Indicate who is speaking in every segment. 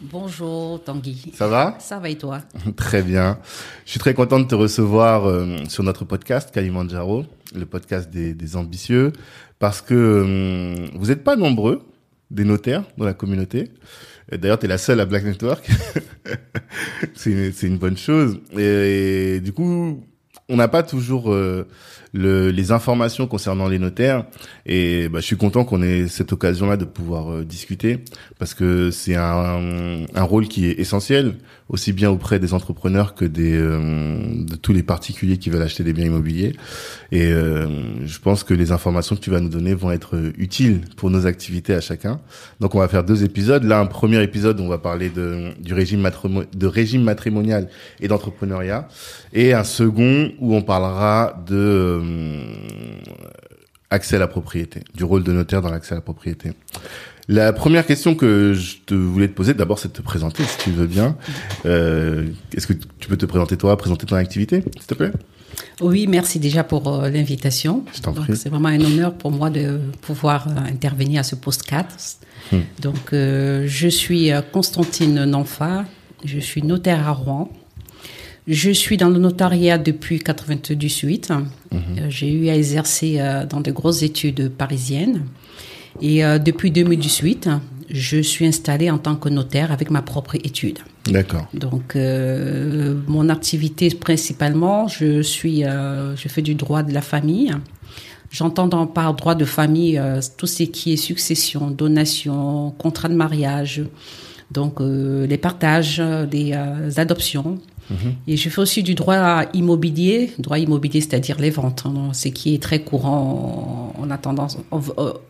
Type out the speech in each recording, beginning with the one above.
Speaker 1: Bonjour Tanguy.
Speaker 2: Ça va?
Speaker 1: Ça va et toi?
Speaker 2: Très bien. Je suis très content de te recevoir euh, sur notre podcast Kalimandjaro, le podcast des, des ambitieux, parce que euh, vous n'êtes pas nombreux, des notaires dans la communauté. D'ailleurs, tu es la seule à Black Network. c'est une, une, bonne chose. Et, et, du coup, on n'a pas toujours euh, le, les informations concernant les notaires. Et bah, je suis content qu'on ait cette occasion-là de pouvoir euh, discuter parce que c'est un, un, rôle qui est essentiel aussi bien auprès des entrepreneurs que des euh, de tous les particuliers qui veulent acheter des biens immobiliers. Et euh, je pense que les informations que tu vas nous donner vont être utiles pour nos activités à chacun. Donc on va faire deux épisodes. Là un premier épisode on va parler de du régime de régime matrimonial et d'entrepreneuriat. Et un second où on parlera de accès à la propriété, du rôle de notaire dans l'accès à la propriété. La première question que je te voulais te poser, d'abord, c'est de te présenter, si tu veux bien. Euh, Est-ce que tu peux te présenter toi, présenter ton activité, s'il te plaît?
Speaker 1: Oui, merci déjà pour euh, l'invitation. C'est vraiment un honneur pour moi de pouvoir euh, intervenir à ce post-4. Hmm. Donc, euh, je suis Constantine Nanfa, je suis notaire à Rouen. Je suis dans le notariat depuis 98. Mm -hmm. J'ai eu à exercer euh, dans de grosses études parisiennes. Et euh, depuis 2018, je suis installée en tant que notaire avec ma propre étude.
Speaker 2: D'accord.
Speaker 1: Donc, euh, mon activité principalement, je suis, euh, je fais du droit de la famille. J'entends par droit de famille euh, tout ce qui est succession, donation, contrat de mariage, donc euh, les partages, des adoptions. Mmh. Et je fais aussi du droit immobilier, droit immobilier, c'est-à-dire les ventes, hein, ce qui est très courant. On a tendance, on,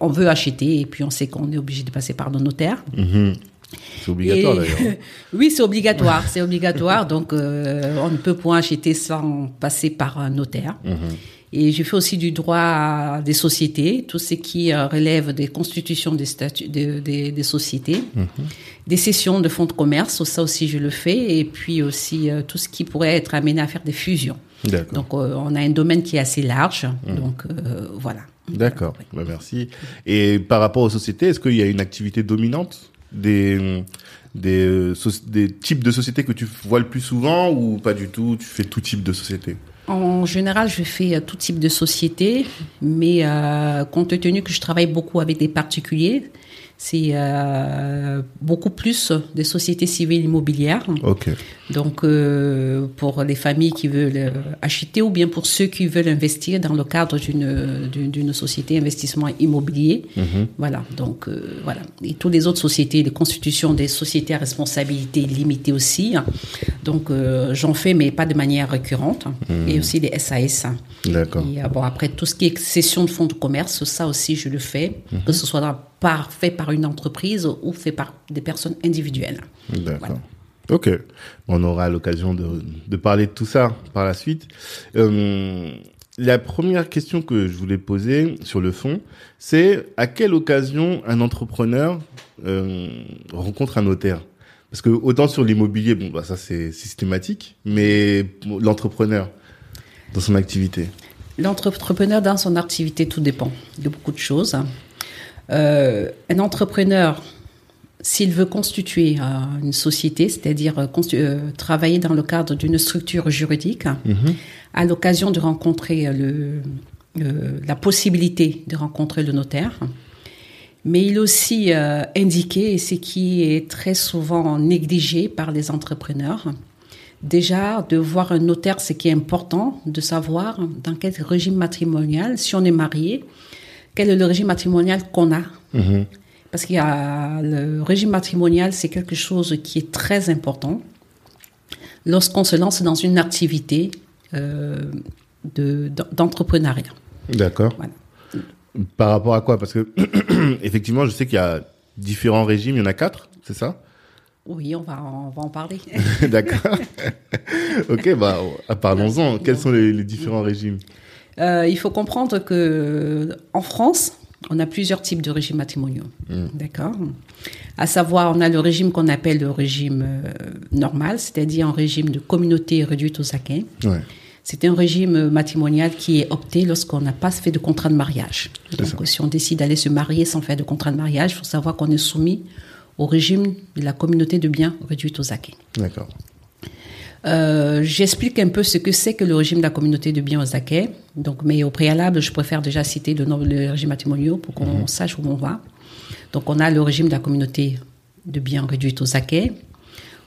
Speaker 1: on veut acheter et puis on sait qu'on est obligé de passer par nos notaires.
Speaker 2: Mmh. C'est obligatoire d'ailleurs.
Speaker 1: oui, c'est obligatoire, c'est obligatoire. Donc, euh, on ne peut point acheter sans passer par un notaire. Mmh. Et je fais aussi du droit des sociétés, tout ce qui relève des constitutions des statuts des, des, des sociétés, mmh. des cessions de fonds de commerce, ça aussi je le fais, et puis aussi euh, tout ce qui pourrait être amené à faire des fusions. Donc euh, on a un domaine qui est assez large, mmh. donc euh, voilà.
Speaker 2: D'accord, oui. bah, merci. Et par rapport aux sociétés, est-ce qu'il y a une activité dominante des des, des types de sociétés que tu vois le plus souvent ou pas du tout? Tu fais tout type de société?
Speaker 1: En général, je fais tout type de société, mais euh, compte tenu que je travaille beaucoup avec des particuliers, c'est euh, beaucoup plus des sociétés civiles immobilières.
Speaker 2: Okay.
Speaker 1: Donc, euh, pour les familles qui veulent acheter ou bien pour ceux qui veulent investir dans le cadre d'une société investissement immobilier. Mm -hmm. Voilà. Donc, euh, voilà. Et toutes les autres sociétés, les constitutions des sociétés à responsabilité limitée aussi. Donc, euh, j'en fais, mais pas de manière récurrente. Mm -hmm. Et aussi les SAS.
Speaker 2: D'accord.
Speaker 1: Bon, après, tout ce qui est cession de fonds de commerce, ça aussi, je le fais. Mm -hmm. Que ce soit dans, par, fait par une entreprise ou fait par des personnes individuelles.
Speaker 2: D'accord. Voilà. Ok, on aura l'occasion de, de, parler de tout ça par la suite. Euh, la première question que je voulais poser sur le fond, c'est à quelle occasion un entrepreneur euh, rencontre un notaire? Parce que autant sur l'immobilier, bon, bah ça c'est systématique, mais l'entrepreneur dans son activité?
Speaker 1: L'entrepreneur dans son activité, tout dépend de beaucoup de choses. Euh, un entrepreneur s'il veut constituer euh, une société, c'est-à-dire euh, travailler dans le cadre d'une structure juridique, mm -hmm. à l'occasion de rencontrer le, la possibilité de rencontrer le notaire, mais il aussi indiqué, et ce qui est très souvent négligé par les entrepreneurs, déjà de voir un notaire, ce qui est important, de savoir dans quel régime matrimonial, si on est marié, quel est le régime matrimonial qu'on a. -hmm. Parce qu'il y a le régime matrimonial, c'est quelque chose qui est très important lorsqu'on se lance dans une activité euh, d'entrepreneuriat.
Speaker 2: De, D'accord. Voilà. Par rapport à quoi? Parce que effectivement, je sais qu'il y a différents régimes. Il y en a quatre, c'est ça?
Speaker 1: Oui, on va, on va en parler.
Speaker 2: D'accord. ok, bah, parlons-en. Quels sont les, les différents régimes?
Speaker 1: Euh, il faut comprendre que en France, on a plusieurs types de régimes matrimoniaux. D'accord? À savoir, on a le régime qu'on appelle le régime euh, normal, c'est-à-dire un régime de communauté réduite aux.
Speaker 2: Ouais.
Speaker 1: C'est un régime matrimonial qui est opté lorsqu'on n'a pas fait de contrat de mariage. Donc, si on décide d'aller se marier sans faire de contrat de mariage, il faut savoir qu'on est soumis au régime de la communauté de biens réduite aux acquis.
Speaker 2: D'accord.
Speaker 1: Euh, J'explique un peu ce que c'est que le régime de la communauté de biens aux acquis. Donc, mais au préalable, je préfère déjà citer le nom le régime matrimoniaux pour qu'on sache où on va. Donc, on a le régime de la communauté de biens réduite aux acquis.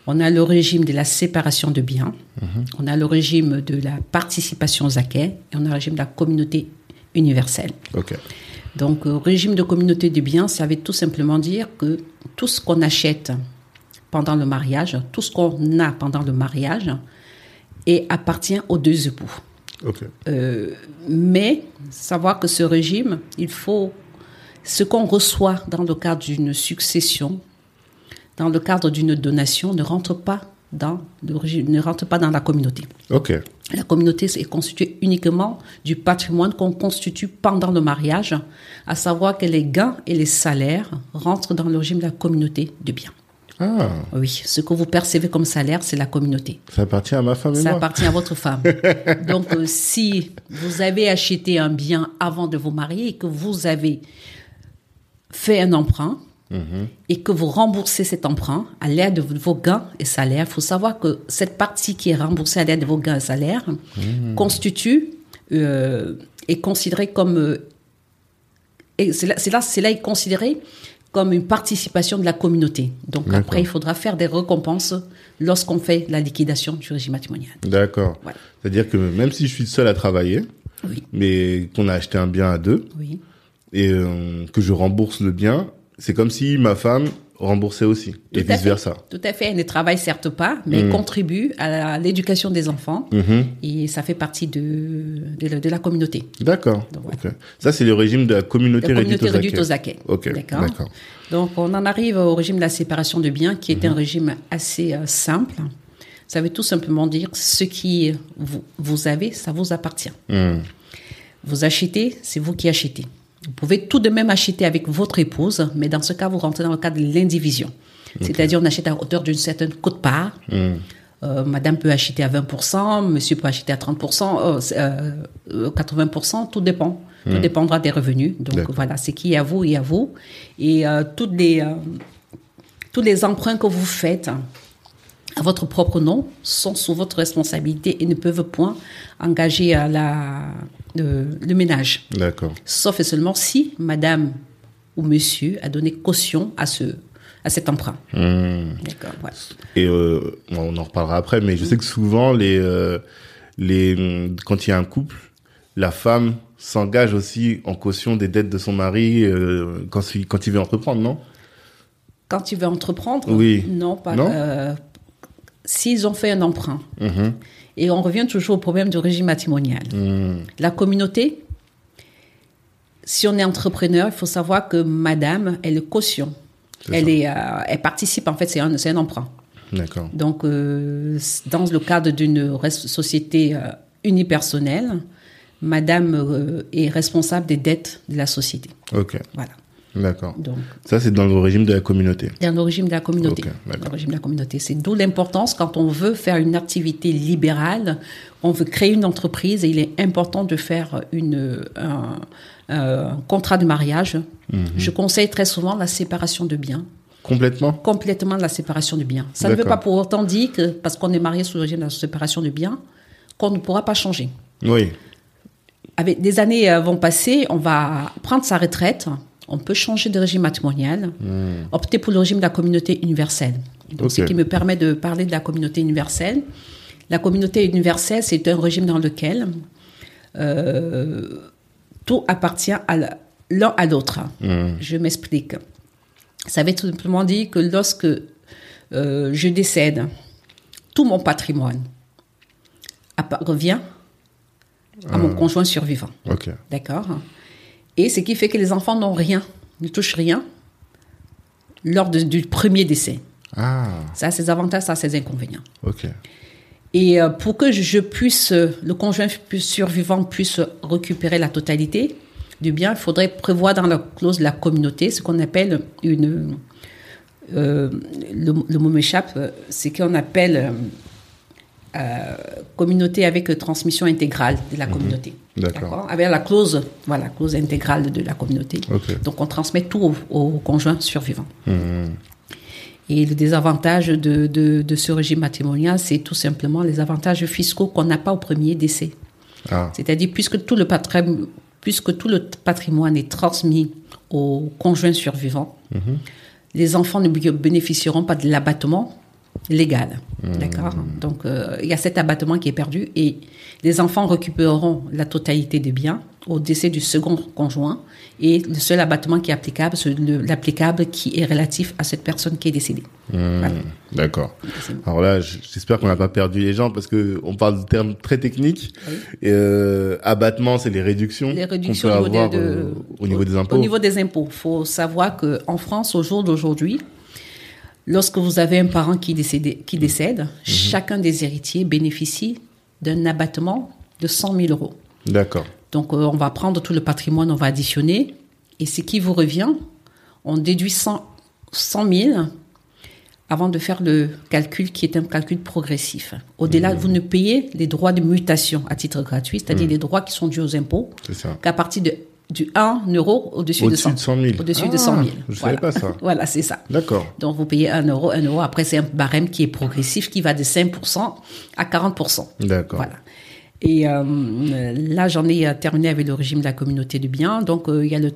Speaker 1: On a le régime de la séparation de biens. On a le régime de la participation aux acquis. Et on a le régime de la communauté universelle.
Speaker 2: Ok.
Speaker 1: Donc, euh, régime de communauté de biens, ça veut tout simplement dire que tout ce qu'on achète pendant le mariage, tout ce qu'on a pendant le mariage, et appartient aux deux époux. Euh, mais savoir que ce régime, il faut ce qu'on reçoit dans le cadre d'une succession, dans le cadre d'une donation, ne rentre pas dans le régime, ne rentre pas dans la communauté. La communauté est constituée uniquement du patrimoine qu'on constitue pendant le mariage, à savoir que les gains et les salaires rentrent dans le régime de la communauté de biens.
Speaker 2: Ah,
Speaker 1: Oui, ce que vous percevez comme salaire, c'est la communauté.
Speaker 2: ça appartient à ma femme et
Speaker 1: Ça
Speaker 2: moi.
Speaker 1: appartient à votre femme. Donc, euh, si vous avez acheté un bien avant de vous marier et que vous avez fait un emprunt et que vous remboursez cet emprunt à l'aide de vos gains et salaires, il faut savoir que cette partie qui est remboursée à l'aide de vos gains et salaires constitue euh, est considérée comme euh, et c'est là, c'est là, c'est là est considéré comme une participation de la communauté. Donc après, il faudra faire des récompenses lorsqu'on fait la liquidation du régime matrimonial.
Speaker 2: D'accord. C'est-à-dire que même si je suis seul à travailler,
Speaker 1: Oui,
Speaker 2: mais qu'on a acheté un bien à deux
Speaker 1: oui,
Speaker 2: et euh, que je rembourse le bien, c'est comme si ma femme remboursait aussi et
Speaker 1: Tout à
Speaker 2: vice versa.
Speaker 1: Tout à fait. Elle ne travaille certes pas, mais elle contribue à l'éducation des enfants
Speaker 2: Mhm.
Speaker 1: et ça fait partie de, de, la- de la communauté.
Speaker 2: D'accord.
Speaker 1: Donc.
Speaker 2: Ça c'est le régime de la communauté,
Speaker 1: La communauté
Speaker 2: réduite aux. Ok.
Speaker 1: D'accord.
Speaker 2: D'accord.
Speaker 1: Donc, on en arrive au régime de la séparation de biens, qui est un régime assez euh, simple. Ça veut tout simplement dire ce qui vous, vous avez, ça vous appartient.
Speaker 2: Hmm.
Speaker 1: Vous achetez, c'est vous qui achetez. Vous pouvez tout de même acheter avec votre épouse, mais dans ce cas, vous rentrez dans le cadre de l'indivision. C'est-à-dire, on achète à hauteur d'une certaine cote-part.
Speaker 2: Hmm.
Speaker 1: Euh, madame peut acheter à 20%, monsieur peut acheter à 30%, euh, c'est, euh, euh, 80%, tout dépend. Tout dépendra des revenus. Donc voilà, c'est qui est à vous et à vous. Et toutes les, tous les emprunts que vous faites à votre propre nom sont sous votre responsabilité et ne peuvent point engager à la, le, le ménage.
Speaker 2: D'accord.
Speaker 1: Sauf et seulement si madame ou monsieur a donné caution à, ce, à cet emprunt.
Speaker 2: Hmm.
Speaker 1: D'accord.
Speaker 2: Et euh, on en reparlera après, mais je sais que souvent les euh, les hum, quand il y a un couple, la femme s'engage aussi en caution des dettes de son mari euh, quand il, quand il veut entreprendre, non?
Speaker 1: Quand tu veux entreprendre,
Speaker 2: Oui.
Speaker 1: non, pas.
Speaker 2: Non?
Speaker 1: euh, S'ils ont fait un emprunt,
Speaker 2: Mhm.
Speaker 1: et on revient toujours au problème du régime matrimonial.
Speaker 2: Hmm.
Speaker 1: La communauté, si on est entrepreneur, il faut savoir que madame, elle est caution. Elle, est, euh, elle participe, en fait, c'est un, un emprunt.
Speaker 2: D'accord.
Speaker 1: Donc, euh, dans le cadre d'une société euh, unipersonnelle, madame est responsable des dettes de la société.
Speaker 2: Ok.
Speaker 1: Voilà.
Speaker 2: D'accord.
Speaker 1: Donc,
Speaker 2: Ça c'est dans le régime de la communauté.
Speaker 1: dans le régime de la communauté. Dans le régime de la communauté. C'est d'où l'importance quand on veut faire une activité libérale, on veut créer une entreprise et il est important de faire une, un, un contrat de mariage.
Speaker 2: Mhm.
Speaker 1: Je conseille très souvent la séparation de biens,
Speaker 2: Complètement.
Speaker 1: complètement la séparation de biens. Ça ne veut pas pour autant dire que parce qu'on est marié sous le régime de la séparation de biens, qu'on ne pourra pas changer.
Speaker 2: Oui.
Speaker 1: Avec des années euh, vont passer, on va prendre sa retraite, on peut changer de régime matrimonial, opter pour le régime de la communauté universelle. Donc, Ce qui me permet de parler de la communauté universelle. La communauté universelle, c'est un régime dans lequel euh, tout appartient l'un à l'autre. Je m'explique. Ça veut tout simplement dire que lorsque euh, je décède, tout mon patrimoine revient à mon conjoint survivant. D'accord? Et ce qui fait que les enfants n'ont rien, ne touchent rien lors de- du premier décès.
Speaker 2: Ah,
Speaker 1: Ça a ses avantages, ça a ses inconvénients.
Speaker 2: ok.
Speaker 1: Et euh, pour que je puisse, euh, le conjoint survivant puisse récupérer la totalité du bien, il faudrait prévoir dans la clause de la communauté ce qu'on appelle une. euh, le, le mot m'échappe, c'est qu'on appelle euh, euh, communauté avec transmission intégrale de la communauté.
Speaker 2: D'accord.
Speaker 1: Avec la clause, voilà, clause intégrale de la communauté. Donc on transmet tout au, au conjoint survivant.
Speaker 2: Mhm.
Speaker 1: Et le désavantage de, de, de ce régime matrimonial, c'est tout simplement les avantages fiscaux qu'on n'a pas au premier décès.
Speaker 2: Ah,
Speaker 1: C'est-à-dire, puisque tout, le patrimoine, puisque tout le patrimoine est transmis au conjoint survivant, les enfants ne bé- bénéficieront pas de l'abattement légal. D'accord? Donc, euh, il y a cet abattement qui est perdu et les enfants récupéreront la totalité des biens au décès du second conjoint et le seul abattement qui est applicable, c'est le- l'applicable qui est relatif à cette personne qui est décédée. Voilà.
Speaker 2: d'accord. Alors là, j'espère qu'on n'a pas perdu les gens parce que on parle de termes très techniques. Et, euh, abattement, c'est les réductions,
Speaker 1: Les réductions
Speaker 2: peut
Speaker 1: au niveau,
Speaker 2: avoir
Speaker 1: de-
Speaker 2: euh, au niveau des impôts.
Speaker 1: Au niveau des impôts, il faut savoir qu'en France, au jour d'aujourd'hui, lorsque vous avez un parent qui, qui décède,
Speaker 2: Mhm.
Speaker 1: chacun des héritiers bénéficie d'un abattement de 100 000 euros.
Speaker 2: D'accord.
Speaker 1: Donc, euh, on va prendre tout le patrimoine, on va additionner, et ce qui vous revient, on déduit 100, 100 000 avant de faire le calcul qui est un calcul progressif. Au-delà, vous ne payez les droits de mutation à titre gratuit, c'est-à-dire les droits qui sont dus aux impôts, qu'à partir de, du 1 euro au-dessus de
Speaker 2: Au-dessus
Speaker 1: 100
Speaker 2: de 100 000.
Speaker 1: Au-dessus de
Speaker 2: Ah,
Speaker 1: 100 000.
Speaker 2: je
Speaker 1: voilà.
Speaker 2: savais pas ça.
Speaker 1: voilà, c'est ça.
Speaker 2: D'accord.
Speaker 1: Donc, vous payez 1 euro, 1 euro. Après, c'est un barème qui est progressif, qui va de 5% à 40%.
Speaker 2: D'accord.
Speaker 1: Voilà. Et euh, là, j'en ai euh, terminé avec le régime de la communauté de biens. Donc, euh, il y a le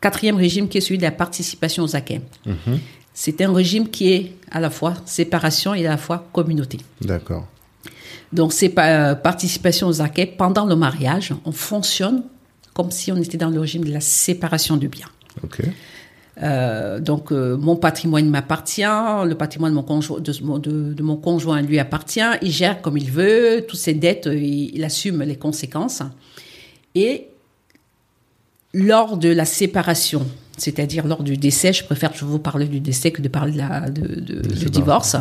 Speaker 1: quatrième régime qui est celui de la participation aux acquis.
Speaker 2: Mhm.
Speaker 1: C'est un régime qui est à la fois séparation et à la fois communauté.
Speaker 2: D'accord.
Speaker 1: Donc, c'est euh, participation aux acquis. Pendant le mariage, on fonctionne comme si on était dans le régime de la séparation du bien. Euh, donc, euh, mon patrimoine m'appartient, le patrimoine de mon, conjoint, de, mon- de- de mon conjoint lui appartient, il gère comme il veut, toutes ses dettes, euh, il, il assume les conséquences. Et lors de la séparation, c'est-à-dire lors du décès, je préfère toujours vous parler du décès que de parler de la- du divorce.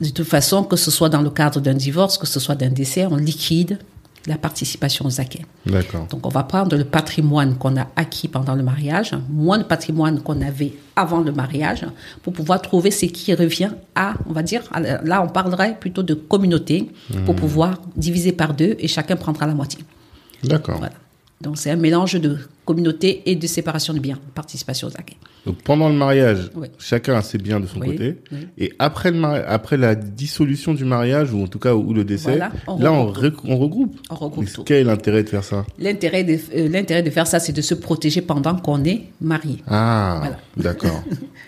Speaker 1: De toute façon, que ce soit dans le cadre d'un divorce, que ce soit d'un décès, on liquide la participation aux.
Speaker 2: D'accord.
Speaker 1: Donc, on va prendre le patrimoine qu'on a acquis pendant le mariage, moins le patrimoine qu'on avait avant le mariage, pour pouvoir trouver ce qui revient à, on va dire, là, on parlerait plutôt de communauté, pour pouvoir diviser par deux et chacun prendra la moitié.
Speaker 2: D'accord.
Speaker 1: Voilà. Donc, c'est un mélange de communauté et de séparation de biens, participation aux acquis.
Speaker 2: Donc pendant le mariage,
Speaker 1: Oui.
Speaker 2: chacun a ses biens de son
Speaker 1: Oui,
Speaker 2: côté.
Speaker 1: oui.
Speaker 2: Et après le mari- après la dissolution du mariage ou en tout cas ou le décès,
Speaker 1: Voilà, on
Speaker 2: là on,
Speaker 1: regroupe
Speaker 2: on regroupe.
Speaker 1: On regroupe
Speaker 2: Mais
Speaker 1: tout.
Speaker 2: Quel est l'intérêt de faire ça?
Speaker 1: L'intérêt de, euh, l'intérêt de faire ça, c'est de se protéger pendant qu'on est marié.
Speaker 2: Ah,
Speaker 1: Voilà.
Speaker 2: d'accord.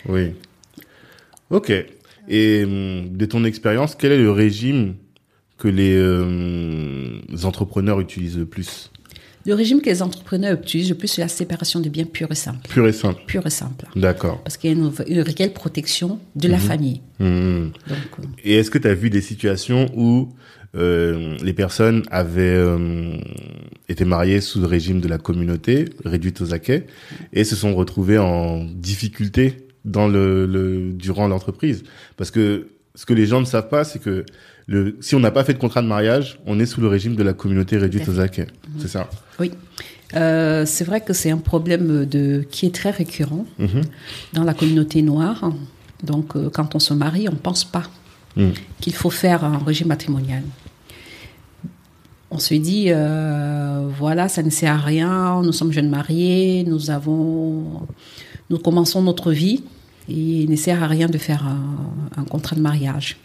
Speaker 2: oui. Ok. Et hum, de ton expérience, quel est le régime que les euh, entrepreneurs utilisent le plus?
Speaker 1: Le régime que les entrepreneurs utilisent le plus, c'est la séparation de biens pure et simple.
Speaker 2: Pur et simple.
Speaker 1: Pure et simple.
Speaker 2: D'accord.
Speaker 1: Parce qu'il y a une, une réelle protection de la famille.
Speaker 2: Hum.
Speaker 1: Donc, euh,
Speaker 2: Et est-ce que tu as vu des situations où euh, les personnes avaient euh, été mariées sous le régime de la communauté, réduite aux acquets, et se sont retrouvées en difficulté dans le, le durant l'entreprise? Parce que ce que les gens ne savent pas, c'est que le, si on n'a pas fait de contrat de mariage, on est sous le régime de la communauté réduite aux acquets. C'est ça.
Speaker 1: oui. Euh, c'est vrai que c'est un problème de, qui est très récurrent
Speaker 2: Mhm.
Speaker 1: dans la communauté noire. Donc, euh, quand on se marie, on ne pense pas
Speaker 2: Mm.
Speaker 1: qu'il faut faire un régime matrimonial. On se dit, euh, voilà, ça ne sert à rien, nous sommes jeunes mariés, nous avons, nous commençons notre vie, et il ne sert à rien de faire un, un contrat de mariage.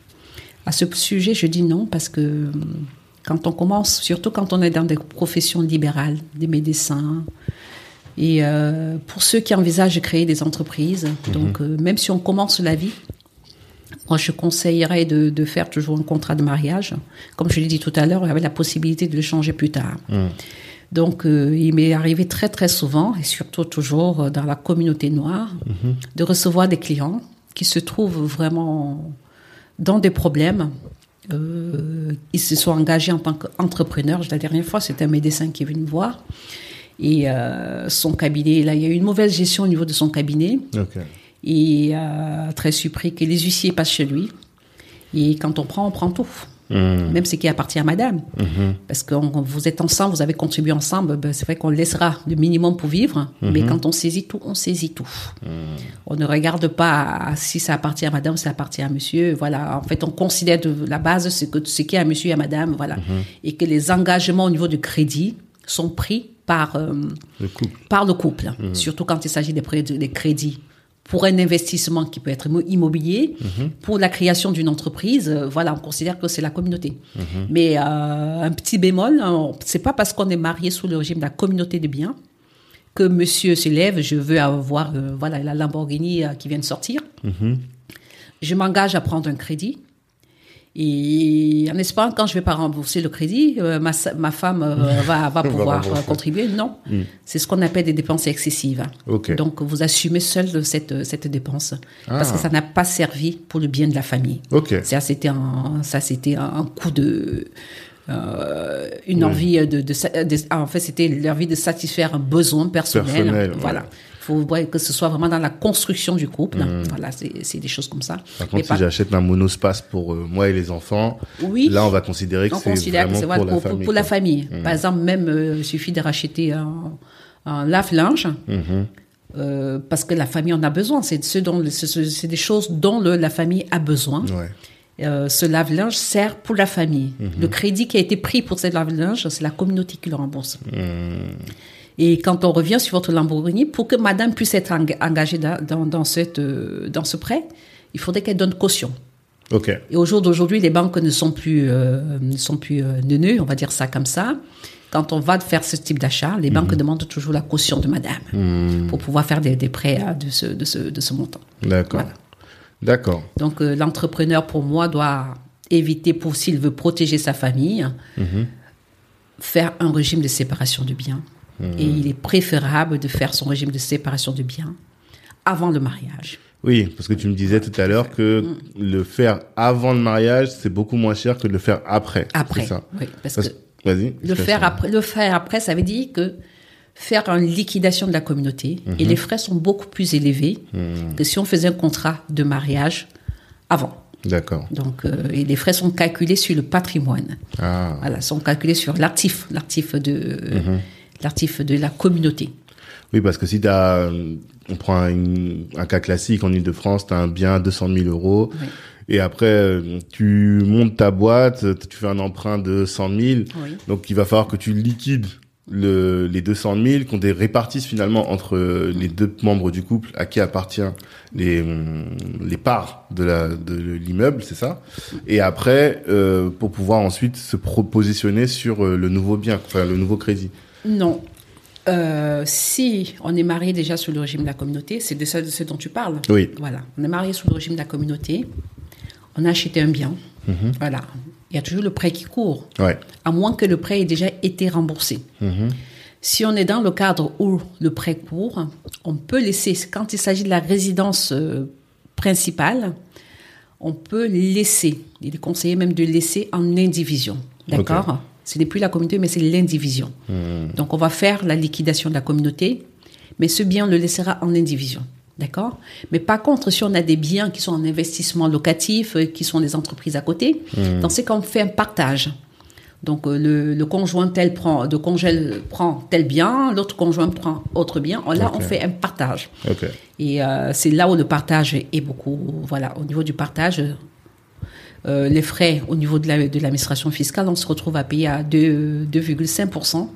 Speaker 1: À ce sujet, je dis non, parce que euh, quand on commence, surtout quand on est dans des professions libérales, des médecins, et euh, pour ceux qui envisagent de créer des entreprises, donc euh, même si on commence la vie, moi je conseillerais de, de faire toujours un contrat de mariage. Comme je l'ai dit tout à l'heure, avec la possibilité de le changer plus tard. Donc euh, il m'est arrivé très très souvent, et surtout toujours dans la communauté noire, de recevoir des clients qui se trouvent vraiment dans des problèmes. Euh, ils se sont engagés en tant qu'entrepreneurs. La dernière fois, c'était un médecin qui est venu me voir. Et euh, son cabinet, là, il y a eu une mauvaise gestion au niveau de son cabinet.
Speaker 2: Ok.
Speaker 1: Et euh, très surpris que les huissiers passent chez lui. Et quand on prend, on prend tout.
Speaker 2: Mmh.
Speaker 1: Même ce qui appartient à madame.
Speaker 2: Mhm.
Speaker 1: Parce que on- vous êtes ensemble, vous avez contribué ensemble, ben, c'est vrai qu'on laissera le minimum pour vivre, mais quand on saisit tout, on saisit tout. On ne regarde pas si ça appartient à madame, si ça appartient à monsieur. Voilà, en fait, on considère de la base ce, que, ce qui est à monsieur et à madame, voilà. Et que les engagements au niveau du crédit sont pris par, euh,
Speaker 2: Le couple.
Speaker 1: par le couple, surtout quand il s'agit des crédits pour un investissement qui peut être immo- immobilier, pour la création d'une entreprise, euh, voilà, on considère que c'est la communauté. Mais euh, un petit bémol, hein, c'est pas parce qu'on est marié sous le régime de la communauté de biens que monsieur se lève, je veux avoir euh, voilà la Lamborghini qui vient de sortir. Je m'engage à prendre un crédit. Et en espérant, quand je vais pas rembourser le crédit, euh, ma, ma femme euh, va, va pouvoir euh, contribuer. Non, c'est ce qu'on appelle des dépenses excessives. Donc, vous assumez seul cette, cette dépense parce
Speaker 2: Ah.
Speaker 1: que ça n'a pas servi pour le bien de la famille. Ça, c'était un, ça, c'était un, coup de, euh, une
Speaker 2: Oui.
Speaker 1: envie de, de- en fait, c'était l'envie de satisfaire un besoin personnel.
Speaker 2: Personnel,
Speaker 1: voilà.
Speaker 2: ouais.
Speaker 1: Il faut ouais, que ce soit vraiment dans la construction du couple. Voilà, c'est des choses comme ça.
Speaker 2: Par contre,
Speaker 1: pas-
Speaker 2: si j'achète un monospace pour euh, moi et les enfants,
Speaker 1: Oui.
Speaker 2: là, on va considérer que c'est vraiment
Speaker 1: que
Speaker 2: pour, la
Speaker 1: pour,
Speaker 2: famille.
Speaker 1: pour la
Speaker 2: quoi.
Speaker 1: famille. Par exemple, même, euh, il suffit de racheter un, un lave-linge.
Speaker 2: Mhm.
Speaker 1: euh, parce que la famille en a besoin. C'est ce c'est- des choses dont le- la famille a besoin.
Speaker 2: Ouais.
Speaker 1: Euh, ce lave-linge sert pour la famille. Le crédit qui a été pris pour ce lave-linge, c'est la communauté qui le rembourse. Et quand on revient sur votre Lamborghini, pour que madame puisse être eng- engagée dans, dans, dans cette, euh, dans ce prêt, il faudrait qu'elle donne caution.
Speaker 2: Ok.
Speaker 1: Et au jour d'aujourd'hui, les banques ne sont plus, euh, ne sont plus euh, neuneux, on va dire ça comme ça. Quand on va faire ce type d'achat, les banques demandent toujours la caution de madame pour pouvoir faire des, des prêts euh, de, ce, de, ce, de ce montant.
Speaker 2: D'accord.
Speaker 1: Voilà.
Speaker 2: D'accord.
Speaker 1: Donc euh, l'entrepreneur, pour moi, doit éviter, pour s'il veut protéger sa famille, faire un régime de séparation de Et il est préférable de faire son régime de séparation de biens avant le mariage.
Speaker 2: Oui, parce que tu me disais tout à l'heure que le faire avant le mariage, c'est beaucoup moins cher que de le faire après.
Speaker 1: Après,
Speaker 2: ça.
Speaker 1: oui, parce
Speaker 2: Parce-
Speaker 1: que
Speaker 2: Vas-y.
Speaker 1: le faire après, le faire après, ça veut dire que faire une liquidation de la communauté et les frais sont beaucoup plus élevés que si on faisait un contrat de mariage avant.
Speaker 2: D'accord.
Speaker 1: Donc, euh, et les frais sont calculés sur le patrimoine.
Speaker 2: Ah.
Speaker 1: Voilà, sont calculés sur l'actif, l'actif de, l'actif de la communauté.
Speaker 2: Oui, parce que si t'as, euh, on prend un, un cas classique en Ile-de-France, tu as un bien à 200 000 euros.
Speaker 1: Oui.
Speaker 2: Et après, euh, tu montes ta boîte, tu fais un emprunt de 100 000.
Speaker 1: Oui.
Speaker 2: Donc, il va falloir que tu liquides le, les 200 000, qu'on les répartisse finalement entre euh, les deux membres du couple à qui appartient les, les parts de la de l'immeuble, c'est ça Et après, euh, pour pouvoir ensuite se propositionner sur le nouveau bien, enfin le nouveau crédit.
Speaker 1: Non. Euh, si on est marié déjà sous le régime de la communauté, c'est de ça de ce dont tu parles.
Speaker 2: Oui.
Speaker 1: Voilà. On est marié sous le régime de la communauté. On a acheté un bien. Voilà. Il y a toujours le prêt qui court,
Speaker 2: Ouais.
Speaker 1: à moins que le prêt ait déjà été remboursé. Si on est dans le cadre où le prêt court, on peut laisser, quand il s'agit de la résidence euh, principale, on peut laisser, il est conseillé même de laisser en indivision. D'accord? Ce n'est plus la communauté, mais c'est l'indivision. Donc on va faire la liquidation de la communauté, mais ce bien, on le laissera en indivision. D'accord? Mais par contre, si on a des biens qui sont en investissement locatif, euh, qui sont des entreprises à côté, dans ces cas, on fait un partage. Donc euh, le, le conjoint tel prend, le congèle prend tel bien, l'autre conjoint prend autre bien. Là, on fait un partage. Et euh, c'est là où le partage est beaucoup. Voilà, au niveau du partage, euh, les frais au niveau de la- de l'administration fiscale, on se retrouve à payer à 2 2,5%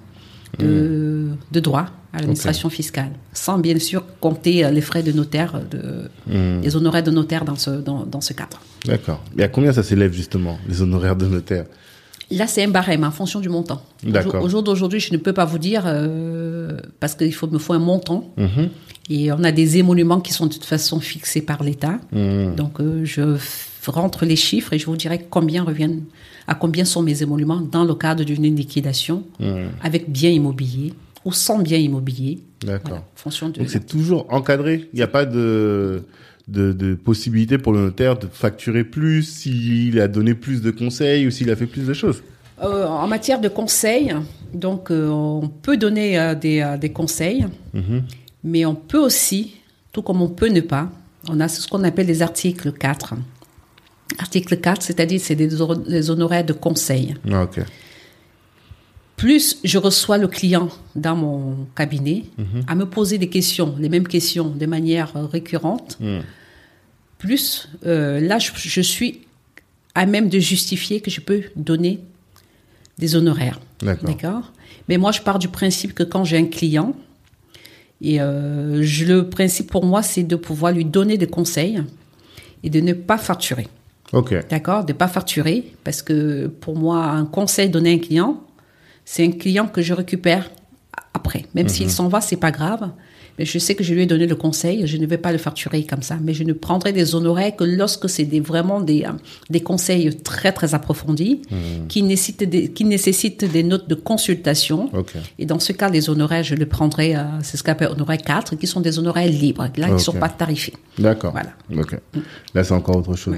Speaker 1: de, de droits à l'administration fiscale, sans bien sûr compter euh, les frais de notaire, de, les honoraires de notaire dans ce, dans, dans ce cadre.
Speaker 2: D'accord. Mais à combien ça s'élève justement, les honoraires de notaire?
Speaker 1: Là, c'est un barème en fonction du montant. Au jour- Au jour d'aujourd'hui, je ne peux pas vous dire euh, parce qu'il faut, me faut un montant.
Speaker 2: Mhm.
Speaker 1: Et on a des émoluments qui sont de toute façon fixés par l'État.
Speaker 2: Mhm.
Speaker 1: Donc, euh, je rentre les chiffres et je vous dirai combien reviennent, à combien sont mes émoluments dans le cadre d'une liquidation
Speaker 2: Mhm.
Speaker 1: avec bien immobilier ou sans bien immobilier.
Speaker 2: D'accord.
Speaker 1: Voilà.
Speaker 2: Donc c'est toujours encadré. Il n'y a pas de, de, de possibilité pour le notaire de facturer plus s'il a donné plus de conseils ou s'il a fait plus de choses.
Speaker 1: Euh, en matière de conseils, donc euh, on peut donner euh, des, des conseils,
Speaker 2: Mhm.
Speaker 1: mais on peut aussi, tout comme on peut ne pas, On a ce qu'on appelle les articles 4. Article 4, c'est-à-dire c'est des, des honoraires de conseil.
Speaker 2: Ah.
Speaker 1: Plus je reçois le client dans mon cabinet à me poser des questions, les mêmes questions de manière euh, récurrente,
Speaker 2: Hmm.
Speaker 1: plus euh, là je, je suis à même de justifier que je peux donner des honoraires.
Speaker 2: D'accord?
Speaker 1: Mais moi, je pars du principe que quand j'ai un client, et euh, je- le principe pour moi, c'est de pouvoir lui donner des conseils et de ne pas facturer. D'accord De ne pas facturer, parce que pour moi, un conseil donné à un client, c'est un client que je récupère après. Même s'il s'en va, c'est pas grave. Mais je sais que je lui ai donné le conseil, je ne vais pas le facturer comme ça. Mais je ne prendrai des honoraires que lorsque c'est des, vraiment des, euh, des conseils très, très approfondis, qui, nécessitent des, qui nécessitent des notes de consultation. Et dans ce cas, les honoraires, je les prendrai, euh, c'est ce qu'on appelle honoraires 4, qui sont des honoraires libres. Là, ils ne
Speaker 2: Ok.
Speaker 1: sont pas tarifés.
Speaker 2: D'accord.
Speaker 1: Voilà.
Speaker 2: Ok. Là, c'est encore autre chose.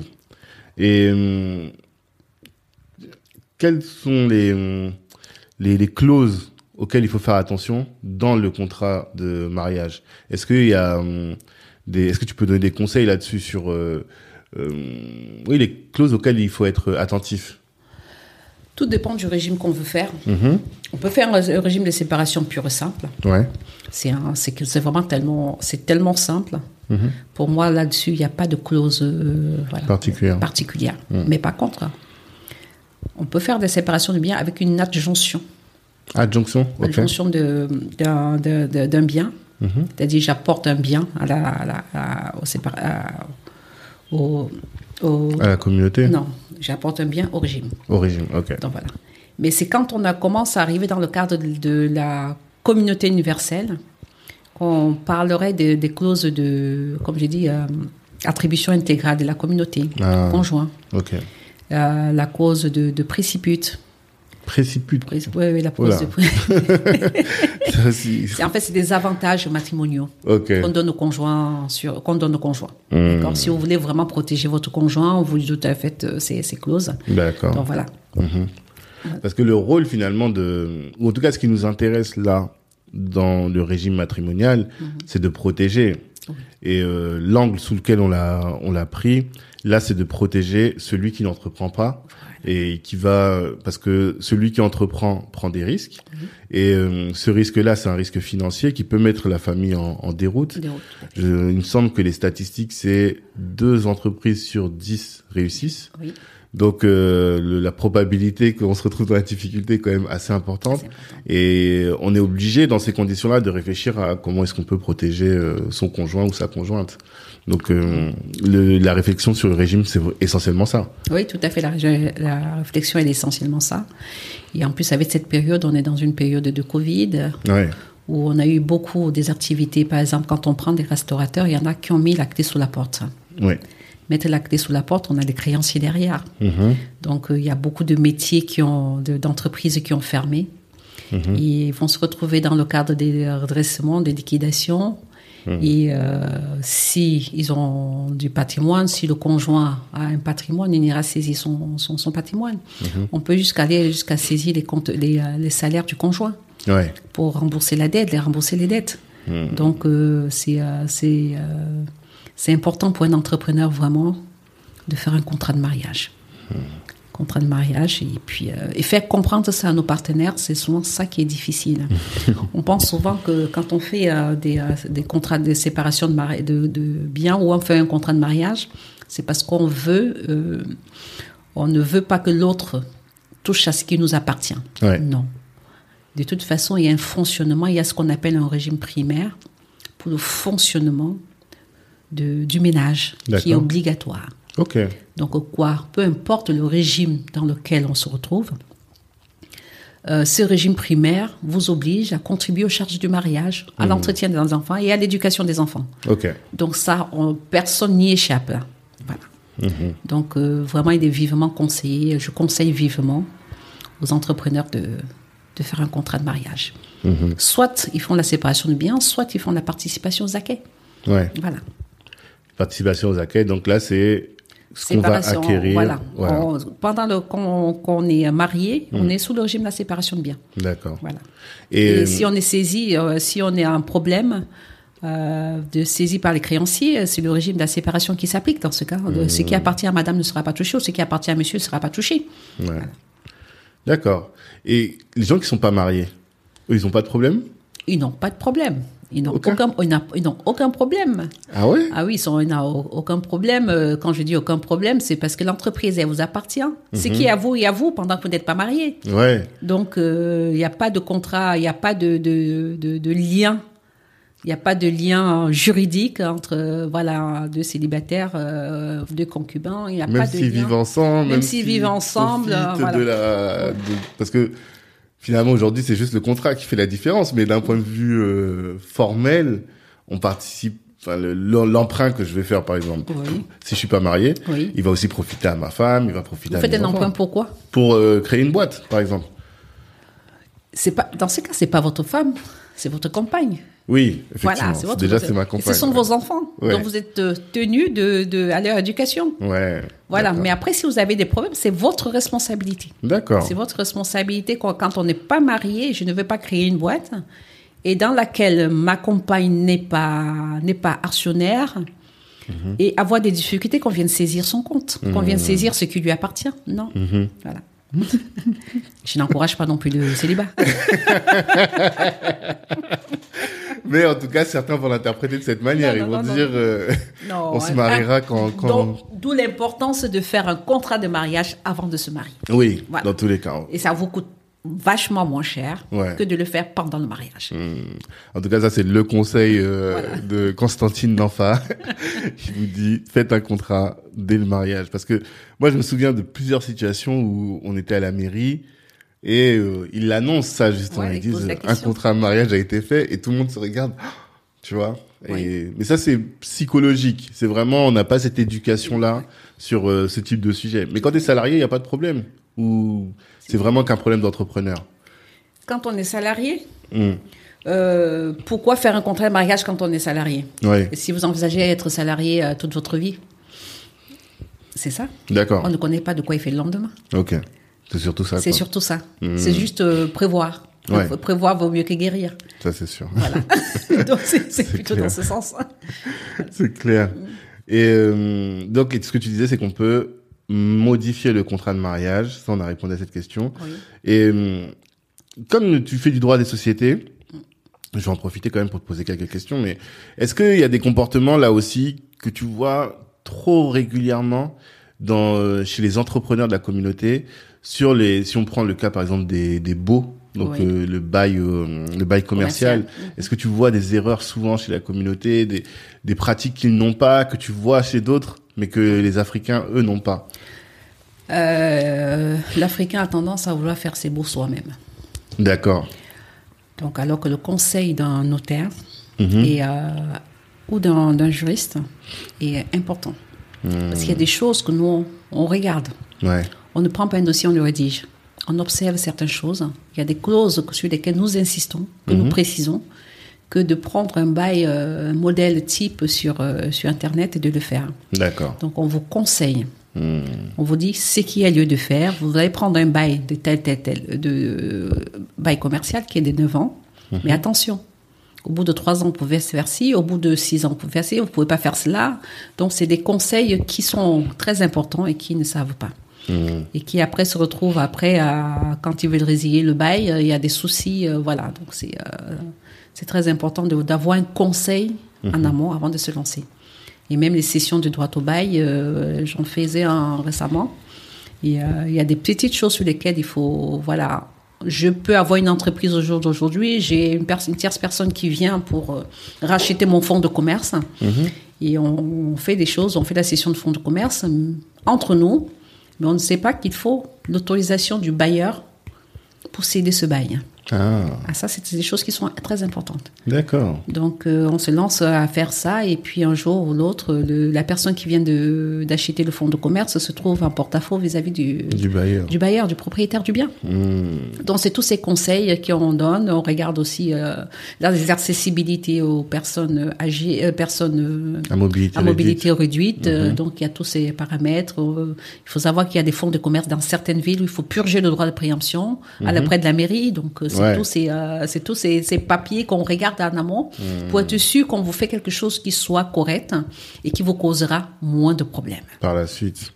Speaker 2: Et hum, quelles sont les, hum, les les clauses auxquelles il faut faire attention dans le contrat de mariage? Est-ce qu'il y a hum, des Est-ce que tu peux donner des conseils là-dessus sur euh, euh, oui les clauses auxquelles il faut être attentif?
Speaker 1: Tout dépend du régime qu'on veut faire.
Speaker 2: Mhm.
Speaker 1: On peut faire un régime de séparation pur et simple.
Speaker 2: Ouais.
Speaker 1: C'est un- c'est c'est vraiment tellement, c'est tellement simple.
Speaker 2: Mhm.
Speaker 1: Pour moi, là-dessus, il n'y a pas de clause euh, voilà,
Speaker 2: Particulière.
Speaker 1: particulière. Mais par contre, on peut faire des séparations de biens avec une adjonction.
Speaker 2: Adjonction. Ok.
Speaker 1: Adjonction de- d'un bien.
Speaker 2: Mhm.
Speaker 1: C'est-à-dire, j'apporte un bien à la, à la- à- au à- au- au-
Speaker 2: À la communauté.
Speaker 1: non, j'apporte un bien au régime.
Speaker 2: Au régime. Ok.
Speaker 1: Donc voilà. Mais c'est quand on a commence à arriver dans le cadre de, de la communauté universelle qu'on parlerait de- des clauses de, comme j'ai dit, euh, attribution intégrale de la communauté,
Speaker 2: Ah.
Speaker 1: conjoint. Euh, la cause de, de précipute.
Speaker 2: Précipute.
Speaker 1: Pré- oui, oui, la clause
Speaker 2: Oula.
Speaker 1: de pré-
Speaker 2: Ça aussi.
Speaker 1: C'est- En fait, c'est des avantages matrimoniaux qu'on donne au conjoint, sur, qu'on donne au conjoint.
Speaker 2: Hmm.
Speaker 1: D'accord Si vous voulez vraiment protéger votre conjoint, vous lui tout à fait euh, ces, ces clauses.
Speaker 2: D'accord.
Speaker 1: Donc voilà.
Speaker 2: Parce que le rôle finalement de, ou en tout cas ce qui nous intéresse là dans le régime matrimonial, c'est de protéger. Et euh, l'angle sous lequel on l'a on l'a pris, là c'est de protéger celui qui n'entreprend pas et qui va parce que celui qui entreprend prend des risques et euh, ce risque-là c'est un risque financier qui peut mettre la famille en, en déroute.
Speaker 1: Des routes.
Speaker 2: Je- il me semble que les statistiques c'est deux entreprises sur dix réussissent.
Speaker 1: Oui,
Speaker 2: Donc euh, le- la probabilité qu'on se retrouve dans la difficulté est quand même assez importante.
Speaker 1: important.
Speaker 2: Et on est obligé dans ces conditions-là de réfléchir à comment est-ce qu'on peut protéger euh, son conjoint ou sa conjointe. Donc euh, le- la réflexion sur le régime, c'est essentiellement ça.
Speaker 1: Oui, tout à fait. La, la réflexion, est essentiellement ça. Et en plus, avec cette période, on est dans une période de Covid
Speaker 2: Ouais.
Speaker 1: où on a eu beaucoup des activités. Par exemple, quand on prend des restaurateurs, il y en a qui ont mis la clé sous la porte.
Speaker 2: Ouais.
Speaker 1: Mettre la clé sous la porte, on a des créanciers derrière.
Speaker 2: Mhm.
Speaker 1: Donc, euh, il y a beaucoup de métiers qui ont, de- d'entreprises qui ont fermé. Ils vont se retrouver dans le cadre des redressements, des liquidations. Et euh, si ils ont du patrimoine, si le conjoint a un patrimoine, il ira saisir son, son, son patrimoine. On peut jusqu'à aller jusqu'à saisir les, comptes, les, euh, les salaires du conjoint
Speaker 2: Ouais.
Speaker 1: pour rembourser la dette, les rembourser les dettes. Donc euh, c'est c'est important pour un entrepreneur vraiment de faire un contrat de mariage. Contrat de mariage et puis euh, et faire comprendre ça à nos partenaires, c'est souvent ça qui est difficile. on pense souvent que quand on fait euh, des, euh, des contrats de séparation de, de, de biens ou on fait un contrat de mariage, c'est parce qu'on veut, on ne veut pas que l'autre touche à ce qui nous appartient.
Speaker 2: Ouais.
Speaker 1: Non. De toute façon, il y a un fonctionnement, il y a ce qu'on appelle un régime primaire pour le fonctionnement de, du ménage qui est obligatoire. Donc, quoi, peu importe le régime dans lequel on se retrouve, euh, ce régime primaire vous oblige à contribuer aux charges du mariage, à l'entretien des enfants et à l'éducation des enfants. Donc ça, on- personne n'y échappe. là. Voilà. Donc euh, vraiment, il est vivement conseillé, je conseille vivement aux entrepreneurs de, de faire un contrat de mariage. Soit ils font la séparation de biens, soit ils font la participation aux acquets.
Speaker 2: Ouais.
Speaker 1: Voilà.
Speaker 2: Participation aux acquets. Donc là, c'est ce qu'on va acquérir.
Speaker 1: Voilà.
Speaker 2: Voilà.
Speaker 1: On- pendant le, qu'on, qu'on est marié, on est sous le régime de la séparation de biens.
Speaker 2: D'accord.
Speaker 1: Voilà.
Speaker 2: Et,
Speaker 1: Et,
Speaker 2: euh,
Speaker 1: si on est saisi, euh, si on est un problème, euh, de saisie par les créanciers, c'est le régime de la séparation qui s'applique dans ce cas. De- Ce qui appartient à madame ne sera pas touché ou ce qui appartient à monsieur ne sera pas touché.
Speaker 2: Ouais. D'accord. Et les gens qui sont pas mariés, eux, ils ont pas de problème?
Speaker 1: Ils n'ont pas de problème. Ils n'ont
Speaker 2: Aucun
Speaker 1: aucun, ils aucun problème.
Speaker 2: Ah ouais
Speaker 1: Ah oui, ils n'ont aucun problème. Euh, Quand je dis aucun problème, c'est parce que l'entreprise, elle vous appartient. Ce qui est à vous et à vous pendant que vous n'êtes pas mariés.
Speaker 2: Ouais.
Speaker 1: Donc, euh, il n'y a pas de contrat, il n'y a pas de, de, de, de lien. Il n'y a pas de lien juridique entre euh, voilà deux célibataires, euh, deux concubins. Il n'y a
Speaker 2: Même
Speaker 1: pas de
Speaker 2: s'ils vivent ensemble.
Speaker 1: Même s'ils vivent ensemble,
Speaker 2: profitent
Speaker 1: euh, voilà.
Speaker 2: de la, de- parce que finalement aujourd'hui c'est juste le contrat qui fait la différence, mais d'un point de vue euh, formel, on participe. Enfin, le- l'emprunt que je vais faire par exemple,
Speaker 1: Oui.
Speaker 2: si je suis pas marié,
Speaker 1: Oui.
Speaker 2: il va aussi profiter à ma femme, il va profiter
Speaker 1: Vous
Speaker 2: à
Speaker 1: faites
Speaker 2: mes
Speaker 1: un
Speaker 2: enfants.
Speaker 1: emprunt pourquoi
Speaker 2: pour euh, créer une boîte par exemple.
Speaker 1: C'est pas dans ce cas, c'est pas votre femme, c'est votre compagne.
Speaker 2: Oui, effectivement.
Speaker 1: Voilà, votre
Speaker 2: Déjà c'est ma
Speaker 1: et
Speaker 2: compagne.
Speaker 1: Ce sont vos enfants,
Speaker 2: Ouais.
Speaker 1: donc vous êtes euh, tenu de, de à leur éducation.
Speaker 2: Ouais.
Speaker 1: Voilà, mais après, si vous avez des problèmes, c'est votre responsabilité.
Speaker 2: D'accord.
Speaker 1: C'est votre responsabilité quand, quand on n'est pas marié, je ne veux pas créer une boîte et dans laquelle ma compagne n'est pas n'est pas actionnaire
Speaker 2: Mhm.
Speaker 1: et avoir des difficultés qu'on vienne saisir son compte, qu'on vienne saisir ce qui lui appartient. Non,
Speaker 2: Mhm.
Speaker 1: voilà. Je n'encourage pas non plus le célibat.
Speaker 2: Mais en tout cas, certains vont l'interpréter de cette manière.
Speaker 1: Non,
Speaker 2: Ils
Speaker 1: non,
Speaker 2: vont
Speaker 1: non,
Speaker 2: dire,
Speaker 1: non.
Speaker 2: euh, on se mariera quand, quand...
Speaker 1: D'où l'importance de faire un contrat de mariage avant de se marier.
Speaker 2: Oui,
Speaker 1: Voilà.
Speaker 2: dans tous les cas.
Speaker 1: Et ça vous coûte vachement moins cher
Speaker 2: Ouais.
Speaker 1: que de le faire pendant le mariage.
Speaker 2: En tout cas, ça c'est le conseil euh, de Constantine Danfa qui vous dit faites un contrat dès le mariage. Parce que moi, je me souviens de plusieurs situations où on était à la mairie et euh, ils l'annoncent ça justement.
Speaker 1: Ouais,
Speaker 2: ils disent un contrat de mariage a été fait et tout le monde se regarde. Tu vois et. Mais ça, c'est psychologique. C'est vraiment, on n'a pas cette éducation-là sur euh, ce type de sujet. Mais quand tu es salarié, il n'y a pas de problème. Ou c'est vraiment qu'un problème d'entrepreneur?
Speaker 1: Quand on est salarié,
Speaker 2: Hmm.
Speaker 1: euh, pourquoi faire un contrat de mariage quand on est salarié?
Speaker 2: Ouais,
Speaker 1: Si vous envisagez être salarié euh, toute votre vie, c'est ça.
Speaker 2: d'accord.
Speaker 1: On ne connaît pas de quoi il fait le lendemain.
Speaker 2: Ok. C'est surtout ça.
Speaker 1: C'est surtout ça. C'est juste euh, prévoir.
Speaker 2: Ouais.
Speaker 1: Prévoir vaut mieux que guérir.
Speaker 2: Ça, c'est sûr.
Speaker 1: Voilà. donc c'est c'est plutôt
Speaker 2: clair.
Speaker 1: dans ce sens.
Speaker 2: c'est clair. Et euh, donc, ce que tu disais, c'est qu'on peut modifier le contrat de mariage. Ça, on a répondu à cette question.
Speaker 1: Oui.
Speaker 2: Et euh, comme tu fais du droit des sociétés, je vais en profiter quand même pour te poser quelques questions. Mais est-ce qu'il y a des comportements là aussi que tu vois trop régulièrement dans euh, chez les entrepreneurs de la communauté sur les si on prend le cas par exemple des des baux donc
Speaker 1: Oui.
Speaker 2: euh, le bail euh, le bail commercial,
Speaker 1: Commercial.
Speaker 2: est-ce que tu vois des erreurs souvent chez la communauté des des pratiques qu'ils n'ont pas que tu vois chez d'autres mais que les africains eux n'ont pas
Speaker 1: Euh, L'Africain a tendance à vouloir faire ses beaux soi-même.
Speaker 2: d'accord
Speaker 1: Donc, alors que le conseil d'un notaire
Speaker 2: Mhm.
Speaker 1: et, euh, ou d'un juriste est important. Parce qu'il y a des choses que nous, on, regarde.
Speaker 2: ouais
Speaker 1: On ne prend pas un dossier, on le rédige. On observe certaines choses. Il y a des clauses sur lesquelles nous insistons, que nous précisons, que de prendre un bail, euh, un modèle type sur, euh, sur Internet et de le faire.
Speaker 2: d'accord
Speaker 1: Donc, on vous conseille.
Speaker 2: Hmm.
Speaker 1: On vous dit ce qu'il y a lieu de faire. Vous allez prendre un bail de tel, tel, tel, de euh, bail commercial qui est de 9 ans. Mais attention, au bout de 3 ans, vous pouvez faire ci. Au bout de 6 ans, vous pouvez faire ci. Vous pouvez pas faire cela. Donc, c'est des conseils qui sont très importants et qui ne savent pas. Et qui après se retrouvent après, à, quand ils veulent résilier le bail, euh, il y a des soucis. euh, voilà, donc c'est euh, c'est très important d'avoir un conseil en amont avant de se lancer. Et même les sessions de droit au bail, j'en faisais un récemment. Et, il y a des petites choses sur lesquelles il faut, voilà, je peux avoir une entreprise au jour d'aujourd'hui, j'ai une, tierce personne qui vient pour euh, racheter mon fonds de commerce. Et on, on fait des choses, on fait la session de fonds de commerce entre nous, mais on ne sait pas qu'il faut l'autorisation du bailleur pour céder ce bail.
Speaker 2: Ah
Speaker 1: Ah, ça, c'est des choses qui sont très importantes.
Speaker 2: d'accord
Speaker 1: Donc, euh, on se lance à faire ça, et puis un jour ou l'autre, la personne qui vient d'acheter le fonds de commerce se trouve en porte-à-faux vis-à-vis du,
Speaker 2: du bailleur
Speaker 1: du bailleur, du propriétaire du bien.
Speaker 2: Hmm.
Speaker 1: Donc, c'est tous ces conseils qu'on donne. On regarde aussi euh, les accessibilités aux personnes âgées, euh, personnes
Speaker 2: à mobilité
Speaker 1: à mobilité réduite.
Speaker 2: Mhm.
Speaker 1: Donc, il y a tous ces paramètres. Euh, Il faut savoir qu'il y a des fonds de commerce dans certaines villes où il faut purger le droit de préemption à
Speaker 2: Mhm.
Speaker 1: la près de la mairie. Donc, C'est
Speaker 2: Ouais.
Speaker 1: tous ces, euh, c'est tous ces, ces papiers qu'on regarde en amont
Speaker 2: Hmm.
Speaker 1: pour être sûr qu'on vous fait quelque chose qui soit correct et qui vous causera moins de problèmes.
Speaker 2: par la suite.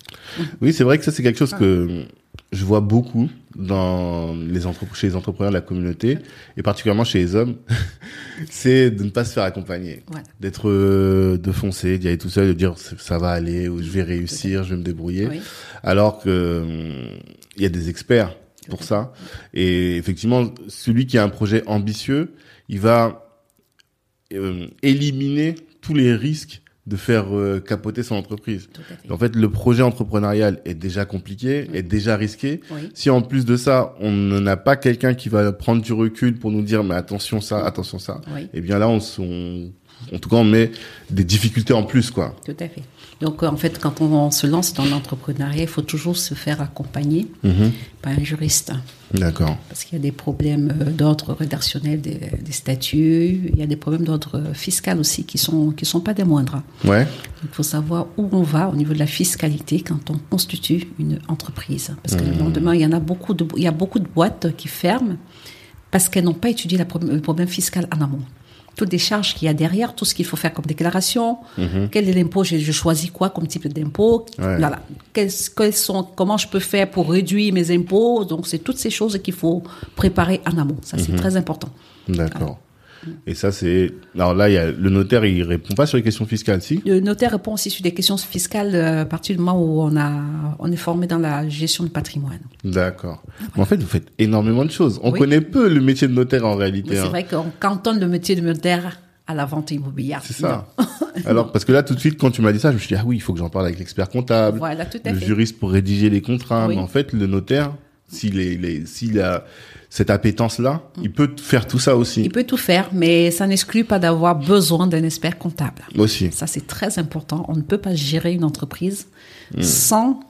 Speaker 2: Oui, c'est vrai que ça, c'est quelque chose que je vois beaucoup dans les chez les entrepreneurs de la communauté, et particulièrement chez les hommes, c'est de ne pas se faire accompagner.
Speaker 1: Voilà.
Speaker 2: D'être, euh, de foncer, d'y aller tout seul, de dire ça va aller, ou je vais réussir, je vais me débrouiller.
Speaker 1: Oui.
Speaker 2: Alors que hum, il y a des experts pour ça. Et effectivement, celui qui a un projet ambitieux, il va euh, éliminer tous les risques de faire euh, capoter son entreprise.
Speaker 1: Fait.
Speaker 2: En fait, le projet entrepreneurial est déjà compliqué, est déjà risqué.
Speaker 1: Oui.
Speaker 2: Si en plus de ça, on n'a pas quelqu'un qui va prendre du recul pour nous dire, mais attention ça, attention ça,
Speaker 1: Oui.
Speaker 2: eh bien là, on, on- en tout cas, on met des difficultés en plus, quoi.
Speaker 1: Tout à fait. Donc, euh, en fait, quand on se lance dans l'entrepreneuriat, il faut toujours se faire accompagner par un juriste.
Speaker 2: D'accord.
Speaker 1: Parce qu'il y a des problèmes euh, d'ordre rédactionnel des, des statuts, il y a des problèmes d'ordre fiscal aussi qui sont qui sont pas des moindres.
Speaker 2: Ouais.
Speaker 1: Il faut savoir où on va au niveau de la fiscalité quand on constitue une entreprise. Parce que le lendemain, il y en a beaucoup de, il y a beaucoup de boîtes qui ferment parce qu'elles n'ont pas étudié la le problème fiscal en amont. Toutes les charges qu'il y a derrière, tout ce qu'il faut faire comme déclaration, quel est l'impôt, je, je choisis quoi comme type d'impôt,
Speaker 2: Ouais.
Speaker 1: voilà. Quels, quels sont, comment je peux faire pour réduire mes impôts? Donc, c'est toutes ces choses qu'il faut préparer en amont. Ça, c'est très important.
Speaker 2: D'accord. Et ça, c'est. Alors là, il y a le notaire, il répond pas sur les questions fiscales, si?
Speaker 1: Le notaire répond aussi sur des questions fiscales euh, à partir du moment où on, a, on est formé dans la gestion du patrimoine.
Speaker 2: D'accord. Mais en fait, vous faites énormément de choses. On
Speaker 1: Oui.
Speaker 2: connaît peu le métier de notaire en réalité.
Speaker 1: C'est
Speaker 2: hein.
Speaker 1: vrai qu'on cantonne le métier de notaire à la vente immobilière.
Speaker 2: C'est ça. Alors, parce que là, tout de suite, quand tu m'as dit ça, je me suis dit, ah oui, il faut que j'en parle avec l'expert comptable,
Speaker 1: Voilà, tout à
Speaker 2: le
Speaker 1: fait.
Speaker 2: juriste pour rédiger les contrats.
Speaker 1: Oui.
Speaker 2: Mais en fait, le notaire, s'il est, il est- s'il a cette appétence-là, il peut faire tout ça aussi.
Speaker 1: Il peut tout faire, mais ça n'exclut pas d'avoir besoin d'un expert comptable.
Speaker 2: Aussi.
Speaker 1: Ça, c'est très important. On ne peut pas gérer une entreprise
Speaker 2: Hmm.
Speaker 1: sans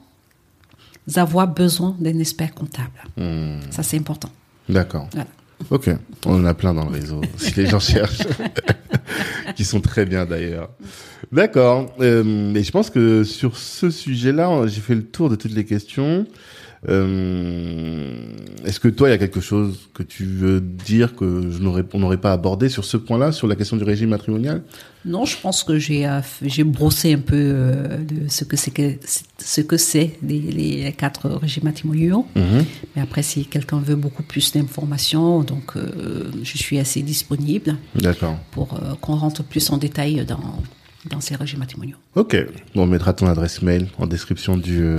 Speaker 1: avoir besoin d'un expert comptable.
Speaker 2: Hmm.
Speaker 1: Ça, c'est important.
Speaker 2: D'accord.
Speaker 1: Voilà.
Speaker 2: Ok. On en a plein dans le réseau. si les gens cherchent. qui sont très bien d'ailleurs. D'accord. Euh, mais je pense que sur ce sujet-là, j'ai fait le tour de toutes les questions. Euh, Est-ce que toi, il y a quelque chose que tu veux dire que je n'aurais, on n'aurait pas abordé sur ce point-là, sur la question du régime matrimonial?
Speaker 1: Non, je pense que j'ai euh, j'ai brossé un peu euh, de ce que c'est que ce que c'est les, les quatre régimes matrimoniaux. Mais après, si quelqu'un veut beaucoup plus d'informations, donc euh, je suis assez disponible
Speaker 2: D'accord.
Speaker 1: pour euh, qu'on rentre plus en détail dans dans ces régimes matrimoniaux.
Speaker 2: Ok. Bon, on mettra ton adresse mail en description du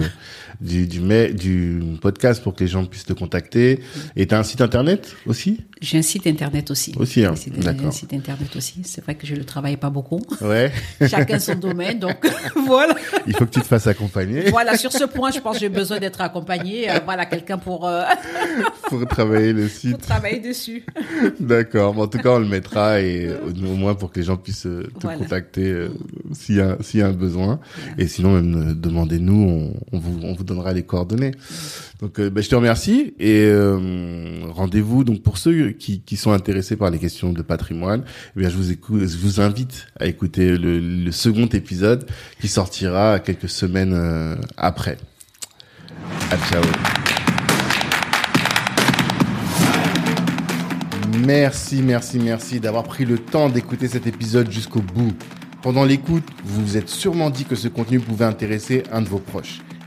Speaker 2: du du, du podcast pour que les gens puissent te contacter. Et t'as un site internet aussi?
Speaker 1: J'ai un site internet aussi.
Speaker 2: Aussi, hein. D'accord.
Speaker 1: Un site internet aussi. C'est vrai que je ne le travaille pas beaucoup.
Speaker 2: Ouais.
Speaker 1: Chacun son domaine, donc voilà.
Speaker 2: Il faut que tu te fasses accompagner
Speaker 1: Voilà, sur ce point, je pense que j'ai besoin d'être accompagné. Euh, voilà, quelqu'un pour, euh,
Speaker 2: pour travailler le
Speaker 1: pour
Speaker 2: site.
Speaker 1: travailler dessus.
Speaker 2: D'accord. Bon, en tout cas, on le mettra et euh, au moins pour que les gens puissent euh, te
Speaker 1: Voilà.
Speaker 2: contacter euh, s'il y a s'il y a un besoin. Et sinon, même demandez-nous, on, on vous on vous donnera les coordonnées. Donc, euh, ben, je te remercie et euh, rendez-vous donc pour ceux qui qui sont intéressés par les questions de patrimoine. Eh bien, je vous écoute, je vous invite à écouter le, le second épisode qui sortira quelques semaines euh, après. À ciao. Merci, merci, merci d'avoir pris le temps d'écouter cet épisode jusqu'au bout. Pendant l'écoute, vous vous êtes sûrement dit que ce contenu pouvait intéresser un de vos proches.